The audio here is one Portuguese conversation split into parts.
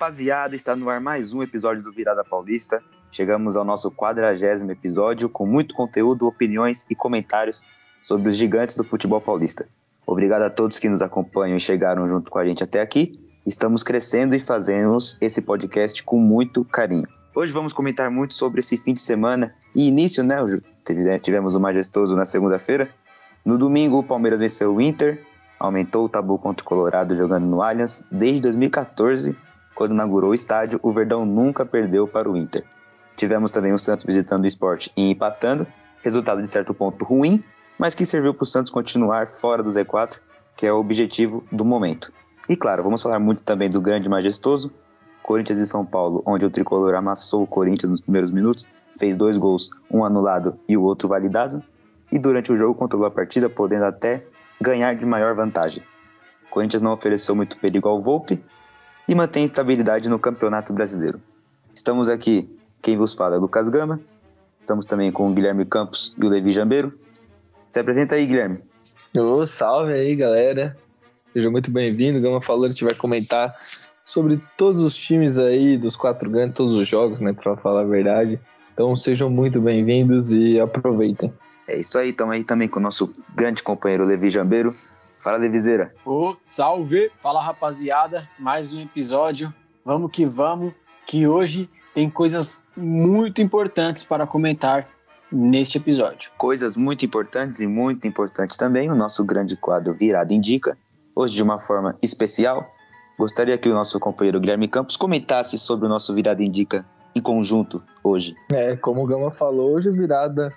rapaziada, está no ar mais um episódio do Virada Paulista. Chegamos ao nosso quadragésimo episódio com muito conteúdo, opiniões e comentários sobre os gigantes do futebol paulista. Obrigado a todos que nos acompanham e chegaram junto com a gente até aqui. Estamos crescendo e fazemos esse podcast com muito carinho. Hoje vamos comentar muito sobre esse fim de semana e início, né? Tivemos o majestoso na segunda-feira. No domingo, o Palmeiras venceu o Inter, aumentou o tabu contra o Colorado jogando no Allianz. Desde 2014, quando inaugurou o estádio, o Verdão nunca perdeu para o Inter. Tivemos também o Santos visitando o esporte e empatando, resultado de certo ponto ruim, mas que serviu para o Santos continuar fora do Z4, que é o objetivo do momento. E claro, vamos falar muito também do grande majestoso, Corinthians e São Paulo, onde o tricolor amassou o Corinthians nos primeiros minutos, fez dois gols, um anulado e o outro validado, e durante o jogo controlou a partida, podendo até ganhar de maior vantagem. Corinthians não ofereceu muito perigo ao Volpe e mantém estabilidade no Campeonato Brasileiro. Estamos aqui, quem vos fala é Lucas Gama, estamos também com o Guilherme Campos e o Levi Jambeiro. Se apresenta aí, Guilherme. Ô, salve aí, galera. Seja muito bem-vindo. Gama falando, a gente vai comentar sobre todos os times aí, dos quatro grandes, todos os jogos, né, para falar a verdade. Então sejam muito bem-vindos e aproveitem. É isso aí, estamos aí também com o nosso grande companheiro Levi Jambeiro. Fala, Levizeira. Ô, salve! Fala, rapaziada. Mais um episódio. Vamos que vamos, que hoje tem coisas muito importantes para comentar neste episódio. Coisas muito importantes e muito importantes também, o nosso grande quadro Virado Indica. Hoje, de uma forma especial, gostaria que o nosso companheiro Guilherme Campos comentasse sobre o nosso Virada Indica em conjunto hoje. É, como o Gama falou, hoje o Virada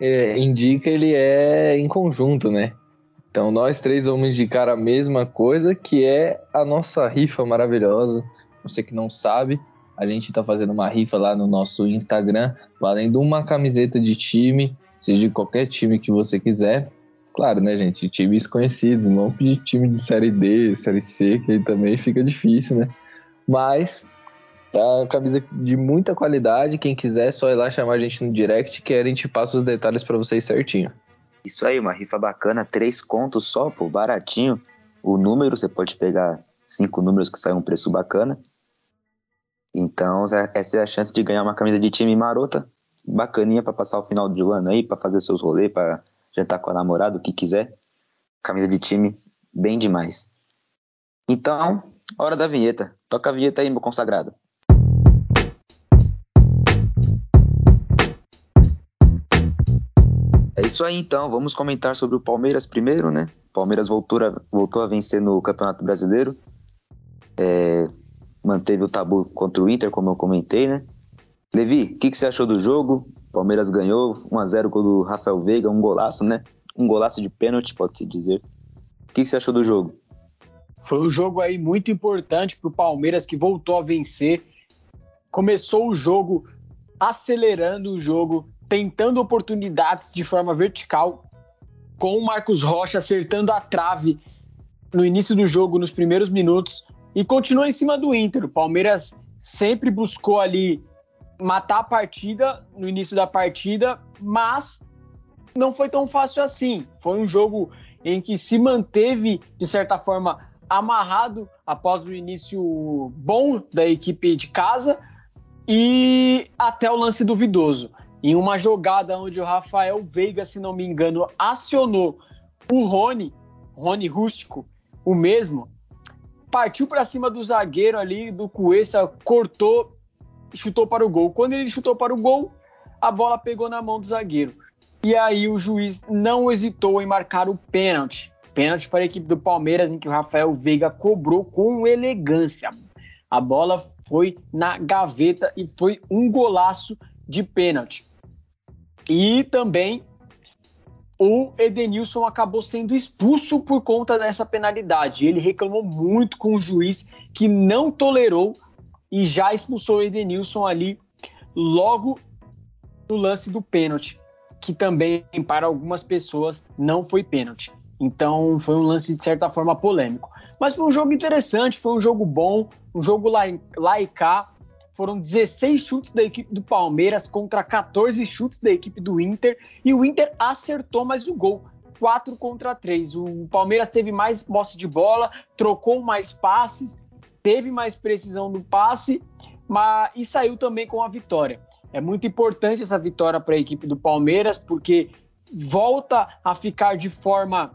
é, indica ele é em conjunto, né? Então nós três vamos indicar a mesma coisa, que é a nossa rifa maravilhosa. Você que não sabe, a gente está fazendo uma rifa lá no nosso Instagram, valendo uma camiseta de time, seja de qualquer time que você quiser. Claro, né, gente? Times conhecidos, não pedir time de série D, série C, que aí também fica difícil, né? Mas Tá camisa de muita qualidade. Quem quiser, é só ir lá chamar a gente no direct que a gente passa os detalhes para vocês certinho. Isso aí, uma rifa bacana, três contos só, pô, baratinho. O número, você pode pegar cinco números que saem um preço bacana. Então, essa é a chance de ganhar uma camisa de time marota, bacaninha para passar o final do ano aí, para fazer seus rolês, para jantar com a namorada, o que quiser. Camisa de time, bem demais. Então, hora da vinheta. Toca a vinheta aí, meu consagrado. Isso aí então, vamos comentar sobre o Palmeiras primeiro, né? Palmeiras voltou a, voltou a vencer no Campeonato Brasileiro. É, manteve o tabu contra o Inter, como eu comentei, né? Levi, o que, que, você achou do jogo? Palmeiras ganhou 1x0 com o Rafael Veiga, um golaço, né? Um golaço de pênalti, pode-se dizer. O que, que, você achou do jogo? Foi um jogo aí muito importante para o Palmeiras que voltou a vencer. Começou o jogo acelerando o jogo, tentando oportunidades de forma vertical, com o Marcos Rocha acertando a trave no início do jogo, nos primeiros minutos, e continua em cima do Inter. O Palmeiras sempre buscou ali matar a partida no início da partida, mas não foi tão fácil assim. Foi um jogo em que se manteve, de certa forma, amarrado após o início bom da equipe de casa e até o lance duvidoso em uma jogada onde o Rafael Veiga, se não me engano, acionou o Rony, Rony Rústico, o mesmo, partiu para cima do zagueiro ali, do Cuesta, cortou e chutou para o gol. Quando ele chutou para o gol, a bola pegou na mão do zagueiro. E aí o juiz não hesitou em marcar o pênalti. Pênalti para a equipe do Palmeiras, em que o Rafael Veiga cobrou com elegância. A bola foi na gaveta e foi um golaço de pênalti. E também o Edenilson acabou sendo expulso por conta dessa penalidade. Ele reclamou muito com o juiz que não tolerou e já expulsou o Edenilson ali logo no lance do pênalti, que também para algumas pessoas não foi pênalti. Então foi um lance de certa forma polêmico. Mas foi um jogo interessante, foi um jogo bom, um jogo lá, lá e cá. Foram 16 chutes da equipe do Palmeiras contra 14 chutes da equipe do Inter. E o Inter acertou mais o gol. 4 contra 3. O Palmeiras teve mais posse de bola, trocou mais passes teve mais precisão no passe mas, e saiu também com a vitória. É muito importante essa vitória para a equipe do Palmeiras, porque volta a ficar de forma,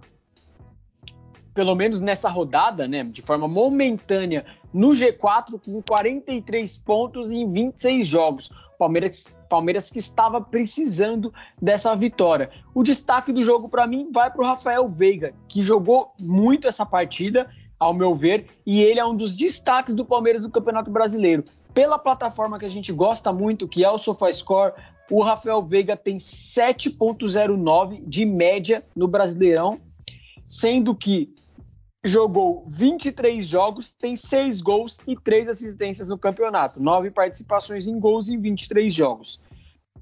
pelo menos nessa rodada, né, de forma momentânea, no G4 com 43 pontos em 26 jogos. Palmeiras, Palmeiras que estava precisando dessa vitória. O destaque do jogo para mim vai para o Rafael Veiga, que jogou muito essa partida, ao meu ver, e ele é um dos destaques do Palmeiras do Campeonato Brasileiro. Pela plataforma que a gente gosta muito, que é o SofaScore, o Rafael Veiga tem 7.09 de média no Brasileirão, sendo que jogou 23 jogos, tem 6 gols e 3 assistências no campeonato, 9 participações em gols em 23 jogos.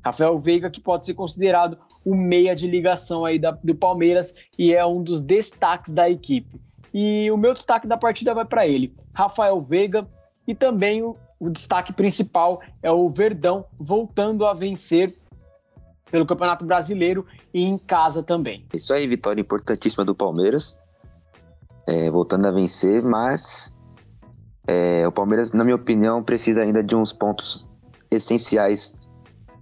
Rafael Veiga, que pode ser considerado o meia de ligação aí da, do Palmeiras e é um dos destaques da equipe. E o meu destaque da partida vai para ele, Rafael Veiga, e também o, o destaque principal é o Verdão voltando a vencer pelo Campeonato Brasileiro e em casa também. Isso aí, vitória importantíssima do Palmeiras é, voltando a vencer, mas é, o Palmeiras, na minha opinião, precisa ainda de uns pontos essenciais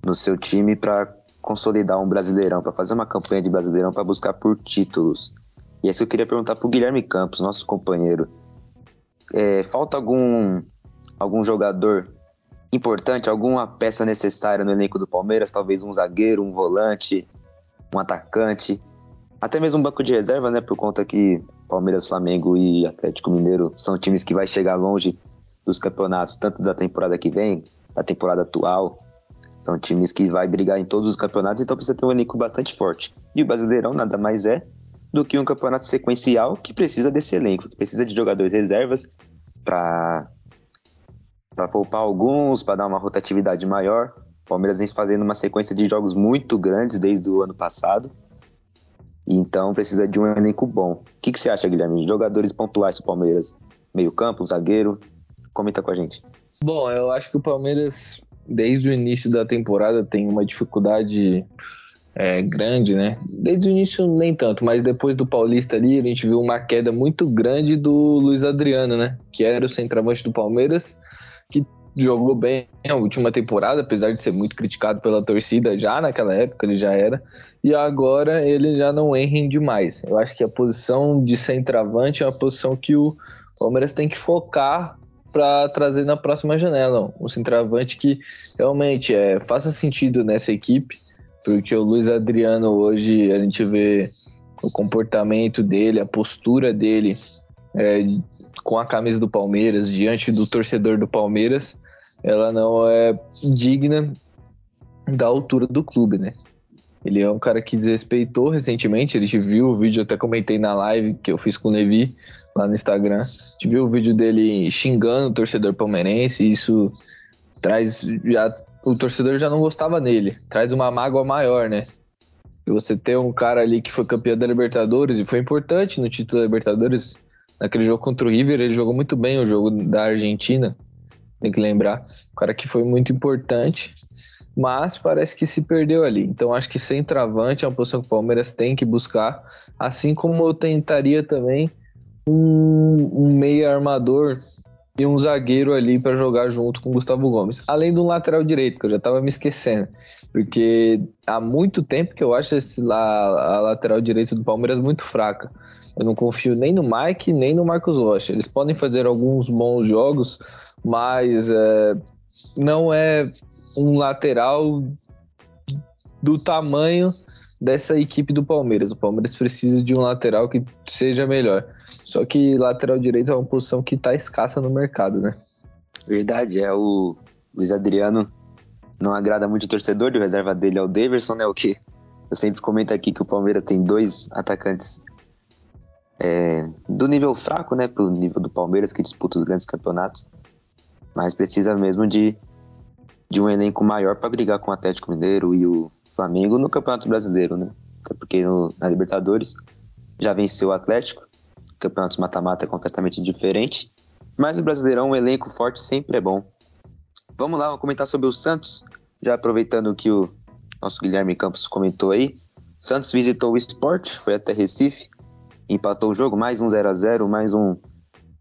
no seu time para consolidar um Brasileirão, para fazer uma campanha de Brasileirão para buscar por títulos. E é isso que eu queria perguntar para o Guilherme Campos, nosso companheiro. É, falta algum, algum jogador importante, alguma peça necessária no elenco do Palmeiras? Talvez um zagueiro, um volante, um atacante, até mesmo um banco de reserva, né? Por conta que Palmeiras, Flamengo e Atlético Mineiro são times que vai chegar longe dos campeonatos, tanto da temporada que vem, da temporada atual. São times que vai brigar em todos os campeonatos, então precisa ter um elenco bastante forte. E o Brasileirão nada mais é do que um campeonato sequencial que precisa desse elenco, que precisa de jogadores reservas para para poupar alguns, para dar uma rotatividade maior. O Palmeiras vem fazendo uma sequência de jogos muito grandes desde o ano passado então precisa de um elenco bom. O que, que você acha, Guilherme? Jogadores pontuais do Palmeiras? Meio campo, zagueiro? Comenta com a gente. Bom, eu acho que o Palmeiras, desde o início da temporada, tem uma dificuldade é, grande, né? Desde o início nem tanto, mas depois do Paulista ali, a gente viu uma queda muito grande do Luiz Adriano, né? Que era o centroavante do Palmeiras, que jogou bem a última temporada, apesar de ser muito criticado pela torcida já naquela época, ele já era, e agora ele já não rende mais. Eu acho que a posição de centroavante é uma posição que o Palmeiras tem que focar para trazer na próxima janela. Um centroavante que realmente é, faça sentido nessa equipe, porque o Luiz Adriano hoje a gente vê o comportamento dele, a postura dele é, com a camisa do Palmeiras, diante do torcedor do Palmeiras, ela não é digna da altura do clube, né? Ele é um cara que desrespeitou recentemente, a gente viu o vídeo, até comentei na live que eu fiz com o Levi lá no Instagram. A gente viu o vídeo dele xingando o torcedor palmeirense, e isso traz já o torcedor já não gostava nele, traz uma mágoa maior, né? E você ter um cara ali que foi campeão da Libertadores e foi importante no título da Libertadores, naquele jogo contra o River, ele jogou muito bem o jogo da Argentina tem que lembrar. O cara que foi muito importante, mas parece que se perdeu ali. Então acho que centroavante é uma posição que o Palmeiras tem que buscar, assim como eu tentaria também um, um meia armador e um zagueiro ali para jogar junto com o Gustavo Gomes. Além do lateral direito, que eu já estava me esquecendo. Porque há muito tempo que eu acho esse, a, a lateral direita do Palmeiras muito fraca. Eu não confio nem no Mike, nem no Marcos Rocha. Eles podem fazer alguns bons jogos, mas é, não é um lateral do tamanho dessa equipe do Palmeiras. O Palmeiras precisa de um lateral que seja melhor. Só que lateral direito é uma posição que está escassa no mercado, né? Verdade, é o Luiz Adriano não agrada muito o torcedor, o reserva dele é o Daverson, né? O que eu sempre comento aqui que o Palmeiras tem dois atacantes é, do nível fraco, né? Pro nível do Palmeiras que disputa os grandes campeonatos mas precisa mesmo de, de um elenco maior para brigar com o Atlético Mineiro e o Flamengo no Campeonato Brasileiro, né? Porque no, na Libertadores já venceu o Atlético, campeonatos mata-mata é completamente diferente, mas o Brasileirão, um elenco forte sempre é bom. Vamos lá, vamos comentar sobre o Santos, já aproveitando que o nosso Guilherme Campos comentou aí. Santos visitou o Sport, foi até Recife, empatou o jogo, mais um 0 a 0 mais um,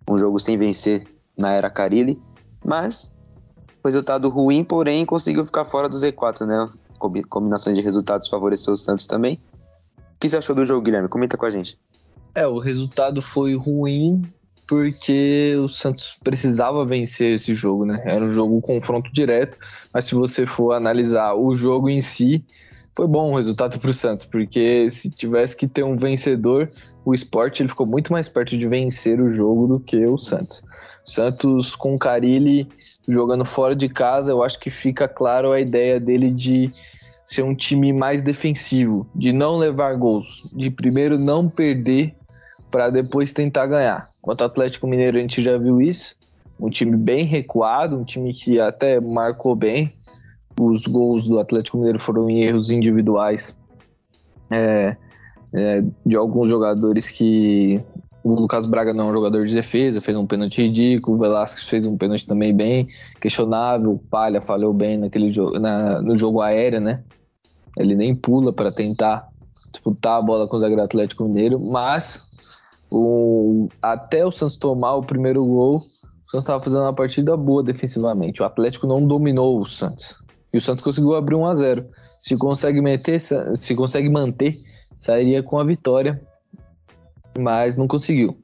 um jogo sem vencer na era Carilli, mas resultado ruim, porém conseguiu ficar fora do Z4, né? Combinações de resultados favoreceu o Santos também. O que você achou do jogo, Guilherme? Comenta com a gente. É, o resultado foi ruim porque o Santos precisava vencer esse jogo, né? Era um jogo confronto direto, mas se você for analisar o jogo em si, foi bom o resultado para o Santos, porque se tivesse que ter um vencedor, o esporte ele ficou muito mais perto de vencer o jogo do que o Santos. Santos com o Carilli jogando fora de casa, eu acho que fica claro a ideia dele de ser um time mais defensivo, de não levar gols, de primeiro não perder para depois tentar ganhar. Quanto ao Atlético Mineiro, a gente já viu isso. Um time bem recuado, um time que até marcou bem, os gols do Atlético Mineiro foram em erros individuais é, é, de alguns jogadores que o Lucas Braga não é um jogador de defesa, fez um pênalti ridículo, o Velasquez fez um pênalti também bem questionável, o Palha falhou bem naquele na, no jogo aéreo, né? Ele nem pula para tentar disputar a bola com o zagueiro Atlético Mineiro, mas o, até o Santos tomar o primeiro gol, o Santos estava fazendo uma partida boa defensivamente. O Atlético não dominou o Santos. E o Santos conseguiu abrir 1 a 0 Se consegue, meter, se consegue manter, sairia com a vitória, mas não conseguiu.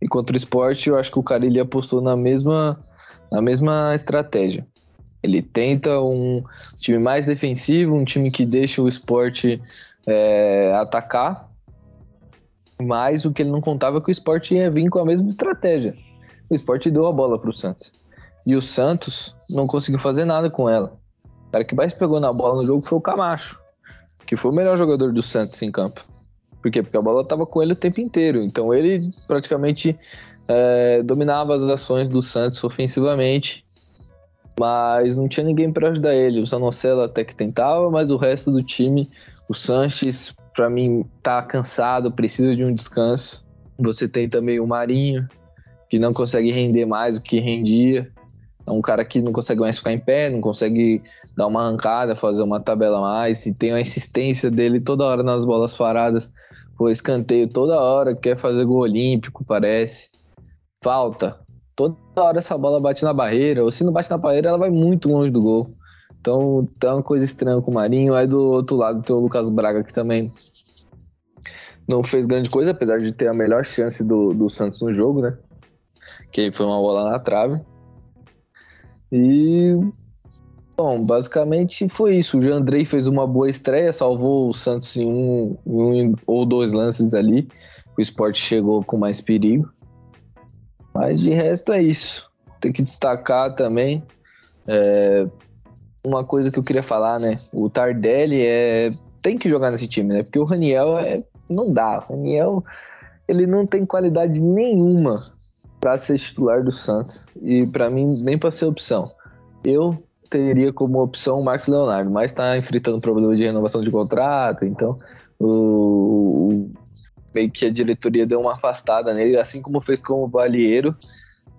E contra o esporte, eu acho que o cara ele apostou na mesma, na mesma estratégia. Ele tenta um time mais defensivo, um time que deixa o esporte é, atacar, mas o que ele não contava é que o esporte ia vir com a mesma estratégia. O esporte deu a bola para o Santos. E o Santos não conseguiu fazer nada com ela cara que mais pegou na bola no jogo foi o Camacho, que foi o melhor jogador do Santos em campo. Por quê? Porque a bola estava com ele o tempo inteiro. Então ele praticamente é, dominava as ações do Santos ofensivamente, mas não tinha ninguém para ajudar ele. O Zanocelo até que tentava, mas o resto do time, o Sanches, para mim, tá cansado, precisa de um descanso. Você tem também o Marinho, que não consegue render mais o que rendia. É um cara que não consegue mais ficar em pé, não consegue dar uma arrancada, fazer uma tabela mais, e tem a insistência dele toda hora nas bolas paradas, pô, escanteio toda hora, quer fazer gol olímpico, parece. Falta. Toda hora essa bola bate na barreira, ou se não bate na barreira, ela vai muito longe do gol. Então tem uma coisa estranha com o Marinho. Aí do outro lado tem o Lucas Braga, que também não fez grande coisa, apesar de ter a melhor chance do, do Santos no jogo, né? Que foi uma bola na trave. E Bom, basicamente foi isso. O Jandrei fez uma boa estreia, salvou o Santos em um, um, ou dois lances ali. O esporte chegou com mais perigo. Mas de resto é isso. Tem que destacar também é, uma coisa que eu queria falar, né? O Tardelli é, tem que jogar nesse time, né? Porque o Raniel é, não dá. O Raniel ele não tem qualidade nenhuma para ser titular do Santos e para mim nem para ser opção. Eu teria como opção o Marcos Leonardo, mas está enfrentando problema de renovação de contrato, então o, o, meio que a diretoria deu uma afastada nele, assim como fez com o Balieiro,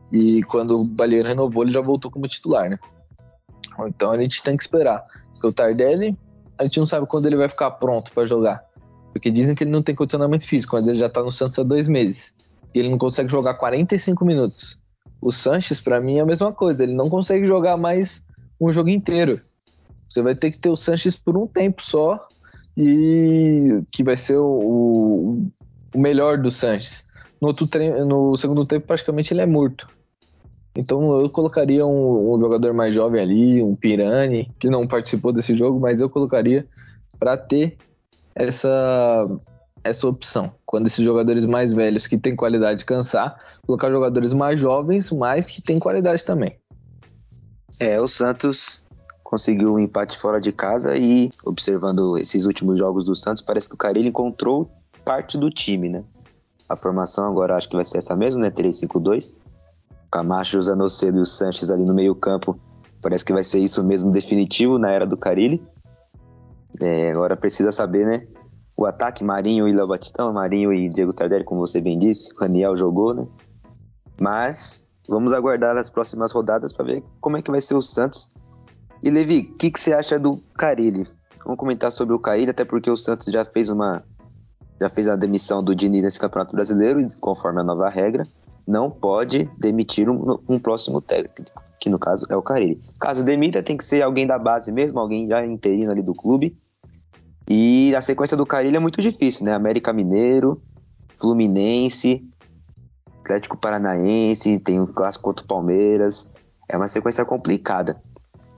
e quando o Balieiro renovou, ele já voltou como titular, né? Então a gente tem que esperar. Porque o Tardelli, a gente não sabe quando ele vai ficar pronto para jogar. Porque dizem que ele não tem condicionamento físico, mas ele já tá no Santos há dois meses e ele não consegue jogar 45 minutos. O Sanches, para mim, é a mesma coisa. Ele não consegue jogar mais um jogo inteiro. Você vai ter que ter o Sanches por um tempo só e que vai ser o, o melhor do Sanches. No, outro treino, no segundo tempo, praticamente ele é morto. Então eu colocaria um, um, jogador mais jovem ali, um Pirani, que não participou desse jogo, mas eu colocaria para ter essa essa opção. Quando esses jogadores mais velhos que têm qualidade cansar, colocar jogadores mais jovens, mas que têm qualidade também. É, o Santos conseguiu um empate fora de casa e observando esses últimos jogos do Santos, parece que o Carilho encontrou parte do time, né? A formação agora acho que vai ser essa mesmo, né? 3-5-2. Camacho, Zanocedo e o Sanches ali no meio campo. Parece que vai ser isso mesmo definitivo na era do Carilli. É, agora precisa saber, né? O ataque Marinho e Léo Batistão, Marinho e Diego Tardelli, como você bem disse, Raniel jogou, né? Mas vamos aguardar as próximas rodadas para ver como é que vai ser o Santos. E Levi, o que, que você acha do Carilli? Vamos comentar sobre o Carilli, até porque o Santos já fez uma já fez a demissão do Diniz nesse Campeonato Brasileiro, conforme a nova regra. não pode demitir um, um próximo técnico, que no caso é o Carilli. Caso demita, tem que ser alguém da base mesmo, alguém já interino ali do clube. E a sequência do Carilli é muito difícil, né? América Mineiro, Fluminense, Atlético Paranaense, tem o clássico contra o Palmeiras. É uma sequência complicada.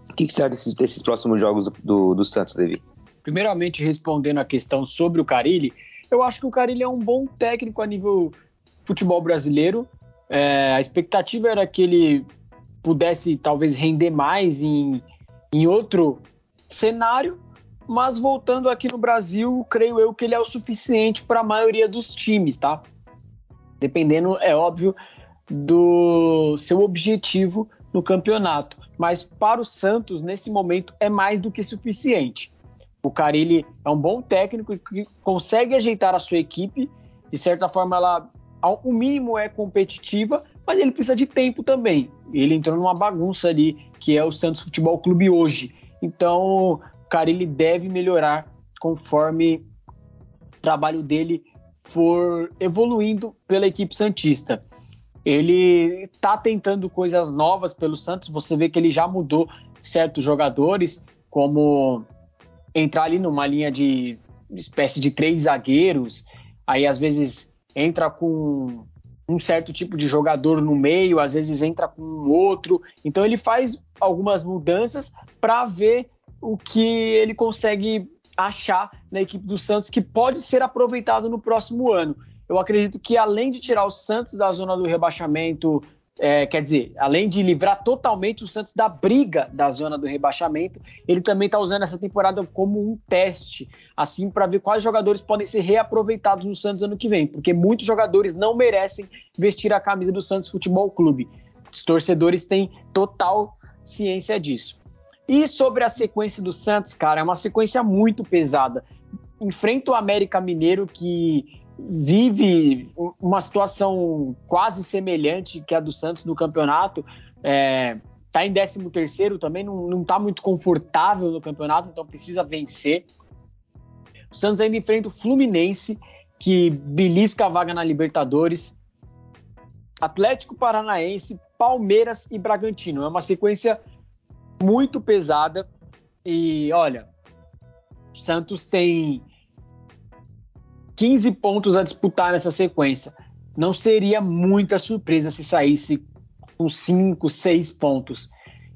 O que, que desses, desses próximos jogos do, do, do Santos, Davi? Primeiramente, respondendo a questão sobre o Carilli, eu acho que o Carilli é um bom técnico a nível futebol brasileiro. É, a expectativa era que ele pudesse talvez render mais em, em outro cenário, mas voltando aqui no Brasil, creio eu que ele é o suficiente para a maioria dos times, tá? Dependendo, é óbvio, do seu objetivo no campeonato. Mas para o Santos, nesse momento, é mais do que suficiente. O Carilli é um bom técnico que consegue ajeitar a sua equipe. De certa forma, ela, o mínimo, é competitiva, mas ele precisa de tempo também. Ele entrou numa bagunça ali, que é o Santos Futebol Clube hoje. Então, o Carilli deve melhorar conforme o trabalho dele for evoluindo pela equipe Santista. Ele está tentando coisas novas pelo Santos, você vê que ele já mudou certos jogadores, como entrar ali numa linha de espécie de três zagueiros, aí às vezes entra com um certo tipo de jogador no meio, às vezes entra com outro. Então ele faz algumas mudanças para ver o que ele consegue achar na equipe do Santos que pode ser aproveitado no próximo ano. Eu acredito que além de tirar o Santos da zona do rebaixamento, é, quer dizer, além de livrar totalmente o Santos da briga da zona do rebaixamento, ele também está usando essa temporada como um teste, assim, para ver quais jogadores podem ser reaproveitados no Santos ano que vem, porque muitos jogadores não merecem vestir a camisa do Santos Futebol Clube. Os torcedores têm total ciência disso. E sobre a sequência do Santos, cara, é uma sequência muito pesada. Enfrenta o América Mineiro, que vive uma situação quase semelhante que a do Santos no campeonato. É, tá em 13 terceiro também, não, não tá muito confortável no campeonato, então precisa vencer. O Santos ainda enfrenta o Fluminense, que belisca a vaga na Libertadores. Atlético Paranaense, Palmeiras e Bragantino. É uma sequência muito pesada. E olha, Santos tem 15 pontos a disputar nessa sequência. Não seria muita surpresa se saísse com 5, 6 pontos.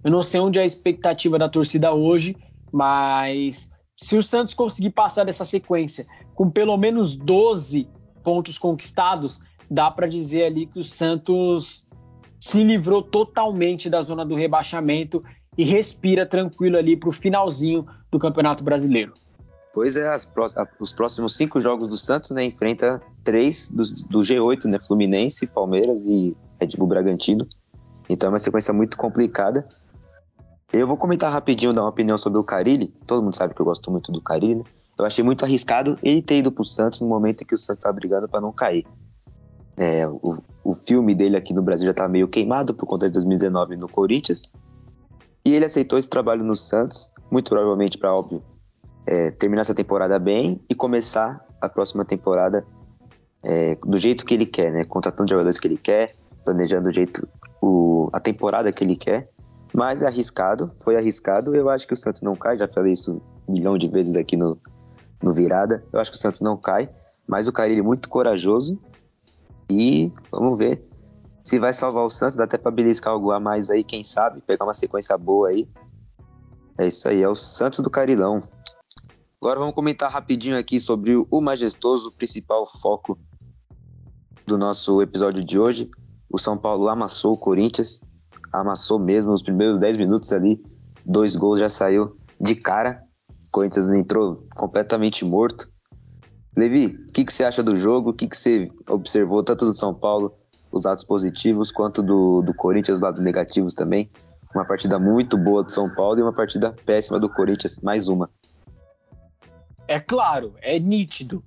Eu não sei onde é a expectativa da torcida hoje, mas se o Santos conseguir passar dessa sequência com pelo menos 12 pontos conquistados, dá para dizer ali que o Santos se livrou totalmente da zona do rebaixamento e respira tranquilo ali para o finalzinho do Campeonato Brasileiro. Pois é, os próximos cinco jogos do Santos, né, enfrenta três do, do G8, né, Fluminense, Palmeiras e Red Bull Bragantino. Então é uma sequência muito complicada. Eu vou comentar rapidinho, dar uma opinião sobre o Carilli. Todo mundo sabe que eu gosto muito do Carilli, né? Eu achei muito arriscado ele ter ido pro Santos no momento em que o Santos tá brigando para não cair. É, o, o filme dele aqui no Brasil já tá meio queimado por conta de 2019 no Corinthians. E ele aceitou esse trabalho no Santos, muito provavelmente para, óbvio, é, terminar essa temporada bem e começar a próxima temporada é, do jeito que ele quer, né? Contratando jogadores que ele quer, planejando o jeito, o, a temporada que ele quer. Mas é arriscado, foi arriscado. Eu acho que o Santos não cai, já falei isso um milhão de vezes aqui no, no Virada. Eu acho que o Santos não cai, mas o Carilli é muito corajoso. E vamos ver se vai salvar o Santos, dá até para beliscar algo a mais aí, quem sabe, pegar uma sequência boa aí. É isso aí, é o Santos do Carilão. Agora vamos comentar rapidinho aqui sobre o majestoso principal foco do nosso episódio de hoje. O São Paulo amassou o Corinthians, amassou mesmo os primeiros 10 minutos ali, dois gols já saiu de cara. O Corinthians entrou completamente morto. Levi, o que, que você acha do jogo? O que, que você observou tanto do São Paulo os lados positivos quanto do, do Corinthians, os lados negativos também. Uma partida muito boa do São Paulo e uma partida péssima do Corinthians, mais uma. É claro, é nítido,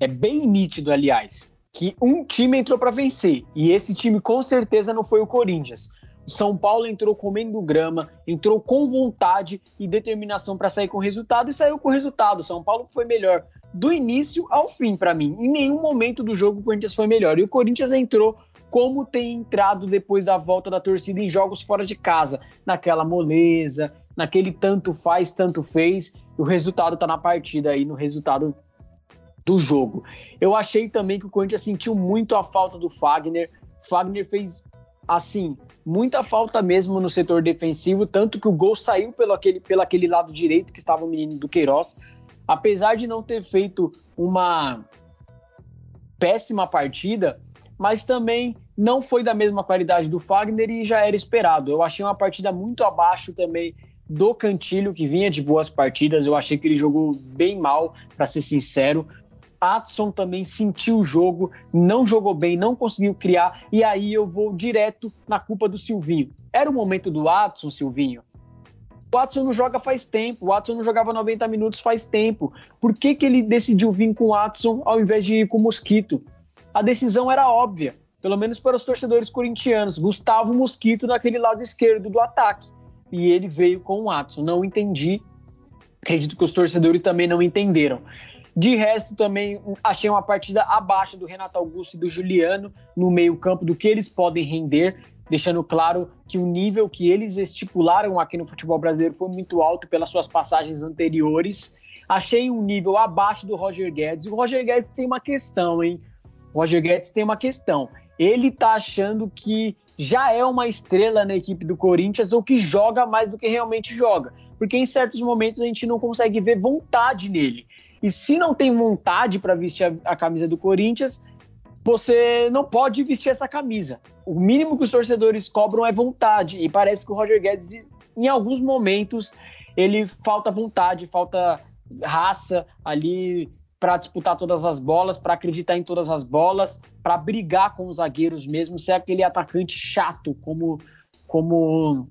é bem nítido, aliás, que um time entrou para vencer e esse time com certeza não foi o Corinthians. O São Paulo entrou comendo grama, entrou com vontade e determinação para sair com resultado e saiu com resultado. O São Paulo foi melhor do início ao fim para mim. Em nenhum momento do jogo o Corinthians foi melhor e o Corinthians entrou como tem entrado depois da volta da torcida em jogos fora de casa, naquela moleza, naquele tanto faz, tanto fez, o resultado está na partida aí, no resultado do jogo. Eu achei também que o Corinthians sentiu muito a falta do Fagner. Fagner fez, assim, muita falta mesmo no setor defensivo, tanto que o gol saiu pelo aquele, pelo aquele lado direito que estava o menino do Queiroz. Apesar de não ter feito uma péssima partida, mas também não foi da mesma qualidade do Fagner e já era esperado. Eu achei uma partida muito abaixo também do Cantilho, que vinha de boas partidas. Eu achei que ele jogou bem mal, para ser sincero. Atson também sentiu o jogo, não jogou bem, não conseguiu criar, e aí eu vou direto na culpa do Silvinho. Era o momento do Atson, Silvinho? O Watson não joga faz tempo, o Watson não jogava 90 minutos faz tempo. Por que, que ele decidiu vir com o Watson ao invés de ir com o Mosquito? A decisão era óbvia, pelo menos para os torcedores corintianos. Gustavo Mosquito naquele lado esquerdo do ataque. E ele veio com o Watson. Não entendi. Acredito que os torcedores também não entenderam. De resto, também achei uma partida abaixo do Renato Augusto e do Juliano no meio-campo, do que eles podem render, deixando claro que o nível que eles estipularam aqui no futebol brasileiro foi muito alto pelas suas passagens anteriores. Achei um nível abaixo do Roger Guedes. O Roger Guedes tem uma questão, hein? Roger Guedes tem uma questão. Ele tá achando que já é uma estrela na equipe do Corinthians ou que joga mais do que realmente joga. Porque em certos momentos a gente não consegue ver vontade nele. E se não tem vontade para vestir a, a, camisa do Corinthians, você não pode vestir essa camisa. O mínimo que os torcedores cobram é vontade. E parece que o Roger Guedes, em alguns momentos, ele falta vontade, falta raça ali para disputar todas as bolas, para acreditar em todas as bolas, para brigar com os zagueiros mesmo, ser aquele atacante chato, como, como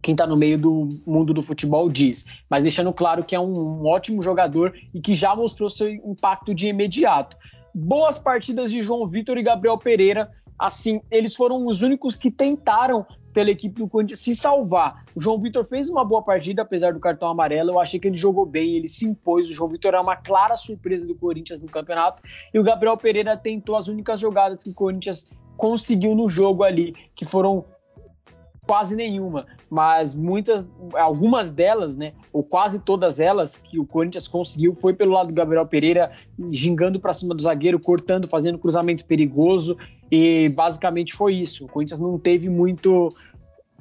quem está no meio do mundo do futebol diz. Mas deixando claro que é um, um ótimo jogador e que já mostrou seu impacto de imediato. Boas partidas de João Vitor e Gabriel Pereira. Assim, eles foram os únicos que tentaram pela equipe do Corinthians se salvar. O João Vitor fez uma boa partida, apesar do cartão amarelo. Eu achei que ele jogou bem, ele se impôs. O João Vitor é uma clara surpresa do Corinthians no campeonato. E o Gabriel Pereira tentou as únicas jogadas que o Corinthians conseguiu no jogo ali, que foram quase nenhuma, mas muitas, algumas delas, né, ou quase todas elas que o Corinthians conseguiu foi pelo lado do Gabriel Pereira, gingando para cima do zagueiro, cortando, fazendo cruzamento perigoso e basicamente foi isso. O Corinthians não teve muito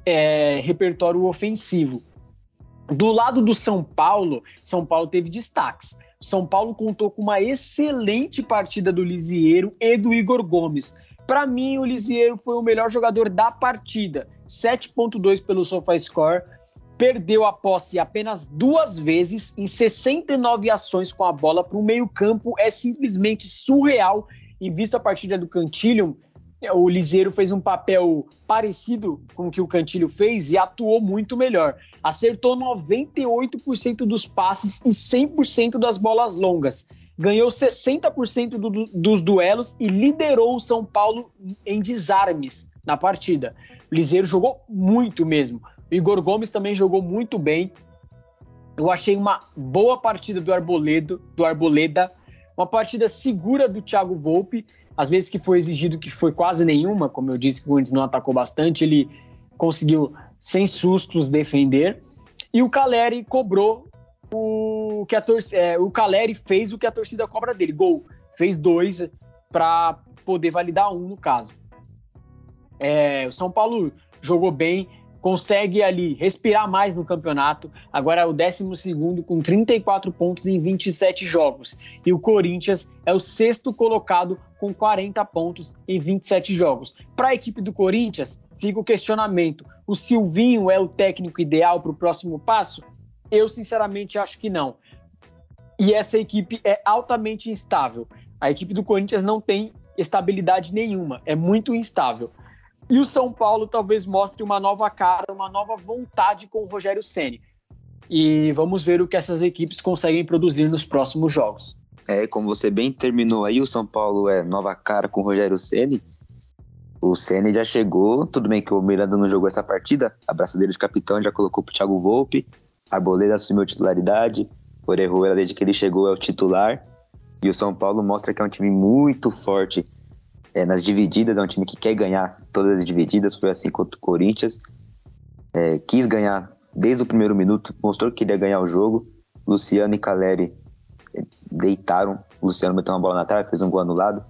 é, repertório ofensivo. Do lado do São Paulo, São Paulo teve destaques. São Paulo contou com uma excelente partida do Lisieiro e do Igor Gomes. Para mim, o Lisieiro foi o melhor jogador da partida. 7.2 pelo SofaScore. Perdeu a posse apenas duas vezes em 69 ações com a bola para o meio-campo. É simplesmente surreal. E visto a partida do Cantilho, o Liseiro fez um papel parecido com o que o Cantilho fez e atuou muito melhor. Acertou 98% dos passes e 100% das bolas longas ganhou 60% do, dos duelos e liderou o São Paulo em desarmes na partida. Liseiro jogou muito mesmo. O Igor Gomes também jogou muito bem. Eu achei uma boa partida do Arboledo, do Arboleda, uma partida segura do Thiago Volpe. Às vezes que foi exigido que foi quase nenhuma, como eu disse que o Corinthians não atacou bastante, ele conseguiu sem sustos defender. E o Caleri cobrou o que a torcida, é, o Caleri fez o que a torcida cobra dele, gol. Fez dois para poder validar um no caso. É, o São Paulo jogou bem, consegue ali respirar mais no campeonato. Agora é o 12 com 34 pontos em 27 jogos. E o Corinthians é o sexto colocado com 40 pontos em 27 jogos. Para a equipe do Corinthians, fica o questionamento: o Silvinho é o técnico ideal para o próximo passo? Eu, sinceramente, acho que não. E essa equipe é altamente instável. A equipe do Corinthians não tem estabilidade nenhuma, é muito instável. E o São Paulo talvez mostre uma nova cara, uma nova vontade com o Rogério Ceni. E vamos ver o que essas equipes conseguem produzir nos próximos jogos. É, como você bem terminou aí, o São Paulo é nova cara com o Rogério Ceni. O Ceni já chegou, tudo bem que o Miranda não jogou essa partida, a de capitão já colocou pro Thiago Volpe, Arboleda assumiu titularidade, Orejuela, desde que ele chegou, é o titular. E o São Paulo mostra que é um time muito forte. É, nas divididas, é um time que quer ganhar todas as divididas, foi assim contra o Corinthians. É, quis ganhar desde o primeiro minuto, mostrou que queria ganhar o jogo. Luciano e Caleri é, deitaram. O Luciano meteu uma bola na trave, fez um gol anulado.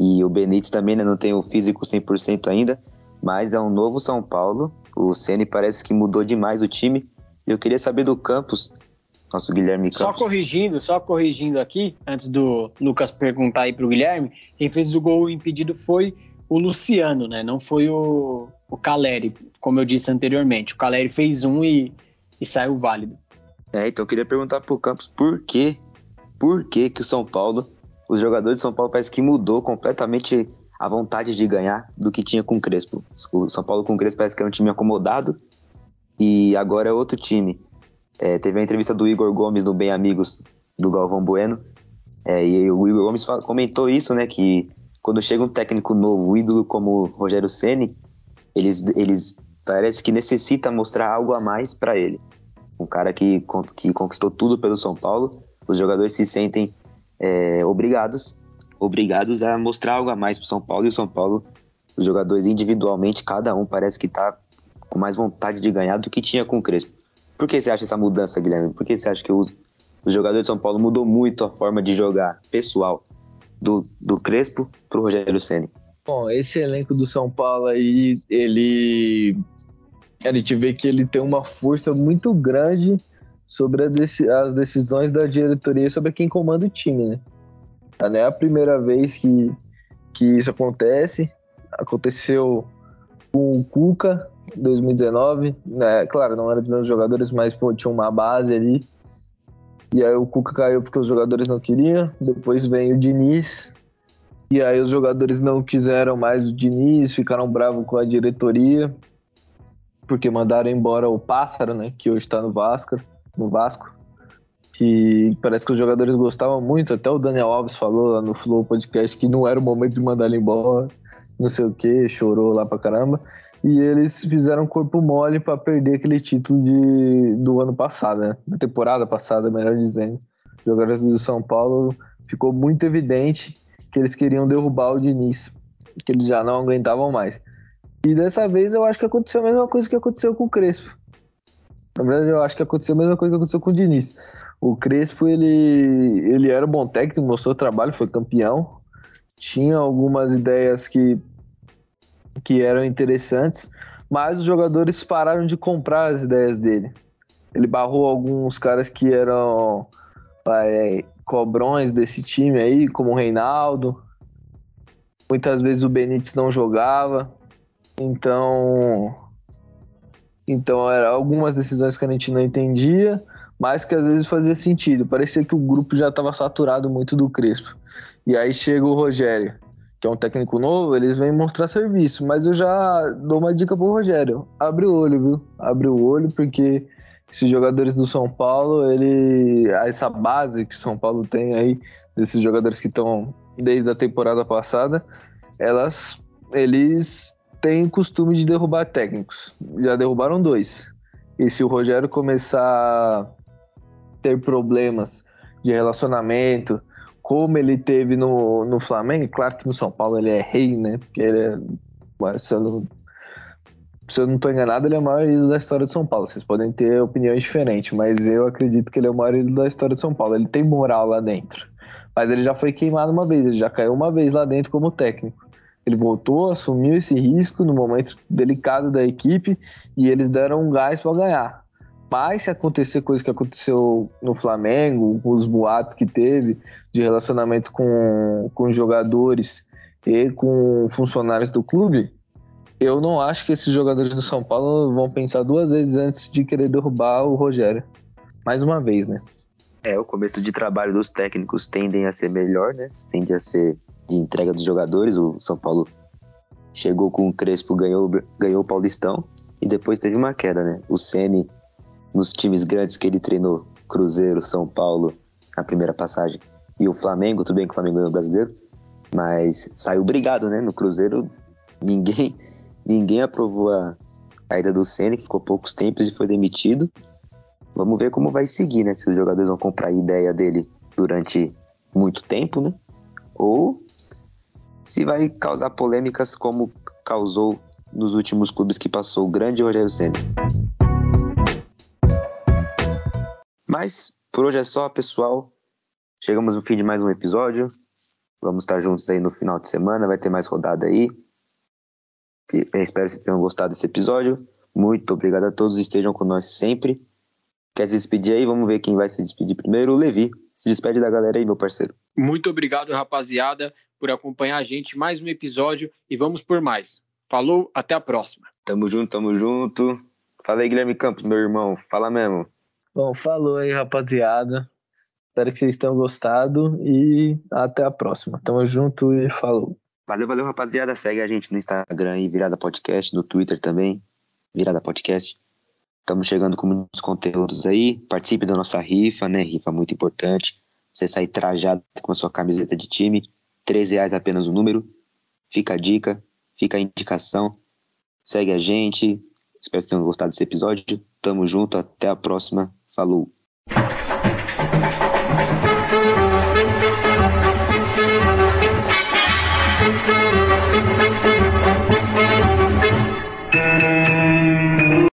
E o Benítez também né, não tem o físico 100% ainda, mas é um novo São Paulo. O Ceni parece que mudou demais o time. Eu queria saber do Campos, nosso Guilherme Campos. Só corrigindo, só corrigindo aqui, antes do Lucas perguntar aí pro Guilherme, quem fez o gol impedido foi o Luciano, né? Não foi o, o Caleri, como eu disse anteriormente. O Caleri fez um e, e saiu válido. É, então eu queria perguntar pro Campos por que, por que que o São Paulo os jogadores de São Paulo parece que mudou completamente a vontade de ganhar do que tinha com o Crespo. O São Paulo com o Crespo parece que era um time acomodado e agora é outro time. É, teve a entrevista do Igor Gomes no Bem Amigos do Galvão Bueno é, e o Igor Gomes comentou isso, né, que quando chega um técnico novo, ídolo como Rogério Ceni, eles, eles parece que necessita mostrar algo a mais para ele. Um cara que, que conquistou tudo pelo São Paulo, os jogadores se sentem é, obrigados, obrigados a mostrar algo a mais para São Paulo. E o São Paulo, os jogadores individualmente, cada um parece que está com mais vontade de ganhar do que tinha com o Crespo. Por que você acha essa mudança, Guilherme? Por que você acha que os, os jogadores de São Paulo mudou muito a forma de jogar pessoal do, do Crespo para o Rogério Ceni? Bom, esse elenco do São Paulo aí, ele a gente vê que ele tem uma força muito grande sobre as decisões da diretoria sobre quem comanda o time, né? Não é a primeira vez que, que isso acontece. Aconteceu com o Cuca 2019. Né? Claro, não era dos meus jogadores, mas pô, tinha uma base ali. E aí o Cuca caiu porque os jogadores não queriam. Depois vem o Diniz. E aí os jogadores não quiseram mais o Diniz, ficaram bravos com a diretoria. Porque mandaram embora o Pássaro, né? Que hoje está no Vasco no Vasco, que parece que os jogadores gostavam muito, até o Daniel Alves falou lá no Flow Podcast que não era o momento de mandar ele embora, não sei o que, chorou lá pra caramba, e eles fizeram corpo mole para perder aquele título de, do ano passado, né? da temporada passada, melhor dizendo. Jogadores do São Paulo ficou muito evidente que eles queriam derrubar o Diniz, que eles já não aguentavam mais. E dessa vez eu acho que aconteceu a mesma coisa que aconteceu com o Crespo. Na verdade, eu acho que aconteceu a mesma coisa que aconteceu com o Diniz. O Crespo, ele, ele era um bom técnico, mostrou trabalho, foi campeão. Tinha algumas ideias que, que eram interessantes, mas os jogadores pararam de comprar as ideias dele. Ele barrou alguns caras que eram é, cobrões desse time aí, como o Reinaldo. Muitas vezes o Benítez não jogava. Então, então, eram algumas decisões que a gente não entendia, mas que às vezes fazia sentido. Parecia que o grupo já estava saturado muito do Crespo. E aí chega o Rogério, que é um técnico novo, eles vêm mostrar serviço. Mas eu já dou uma dica pro Rogério: abre o olho, viu? Abre o olho, porque esses jogadores do São Paulo, ele essa base que o São Paulo tem aí, desses jogadores que estão desde a temporada passada, elas eles tem costume de derrubar técnicos. Já derrubaram dois. E se o Rogério começar a ter problemas de relacionamento, como ele teve no, no Flamengo, claro que no São Paulo ele é rei, né? Porque ele é. Se eu não, se eu não tô enganado, ele é o maior ídolo da história de São Paulo. Vocês podem ter opiniões diferentes, mas eu acredito que ele é o maior ídolo da história de São Paulo. Ele tem moral lá dentro. Mas ele já foi queimado uma vez, ele já caiu uma vez lá dentro como técnico. Ele voltou, assumiu esse risco no momento delicado da equipe e eles deram um gás para ganhar. Mas se acontecer coisa que aconteceu no Flamengo, os boatos que teve de relacionamento com, com jogadores e com funcionários do clube, eu não acho que esses jogadores do São Paulo vão pensar duas vezes antes de querer derrubar o Rogério. Mais uma vez, né? É, o começo de trabalho dos técnicos tendem a ser melhor, né? Tende a ser de entrega dos jogadores. O São Paulo chegou com o Crespo, ganhou, ganhou o Paulistão e depois teve uma queda, né? O Ceni nos times grandes que ele treinou, Cruzeiro, São Paulo, na primeira passagem, e o Flamengo, tudo bem que o Flamengo ganhou o brasileiro, mas saiu brigado, né? No Cruzeiro, ninguém ninguém aprovou a, a ida do Ceni, que ficou poucos tempos e foi demitido. Vamos ver como vai seguir, né? Se os jogadores vão comprar a ideia dele durante muito tempo, né? Ou se vai causar polêmicas como causou nos últimos clubes que passou o grande Rogério Senna. Mas por hoje é só, pessoal. Chegamos no fim de mais um episódio. Vamos estar juntos aí no final de semana, vai ter mais rodada aí. E espero que vocês tenham gostado desse episódio. Muito obrigado a todos, estejam com nós sempre. Quer se despedir aí? Vamos ver quem vai se despedir primeiro. O Levi. Se despede da galera aí, meu parceiro. Muito obrigado, rapaziada, por acompanhar a gente mais um episódio e vamos por mais. Falou, até a próxima. Tamo junto, tamo junto. Fala aí, Guilherme Campos, meu irmão. Fala mesmo. Bom, falou aí, rapaziada. Espero que vocês tenham gostado e até a próxima. Tamo junto e falou. Valeu, valeu, rapaziada. Segue a gente no Instagram aí, Virada Podcast, no Twitter também, Virada Podcast. Estamos chegando com muitos conteúdos aí. Participe da nossa rifa, né? Rifa muito importante. Você sair trajado com a sua camiseta de time. 13 reais apenas o número. Fica a dica, fica a indicação. Segue a gente. Espero que tenham gostado desse episódio. Tamo junto, até a próxima. Falou.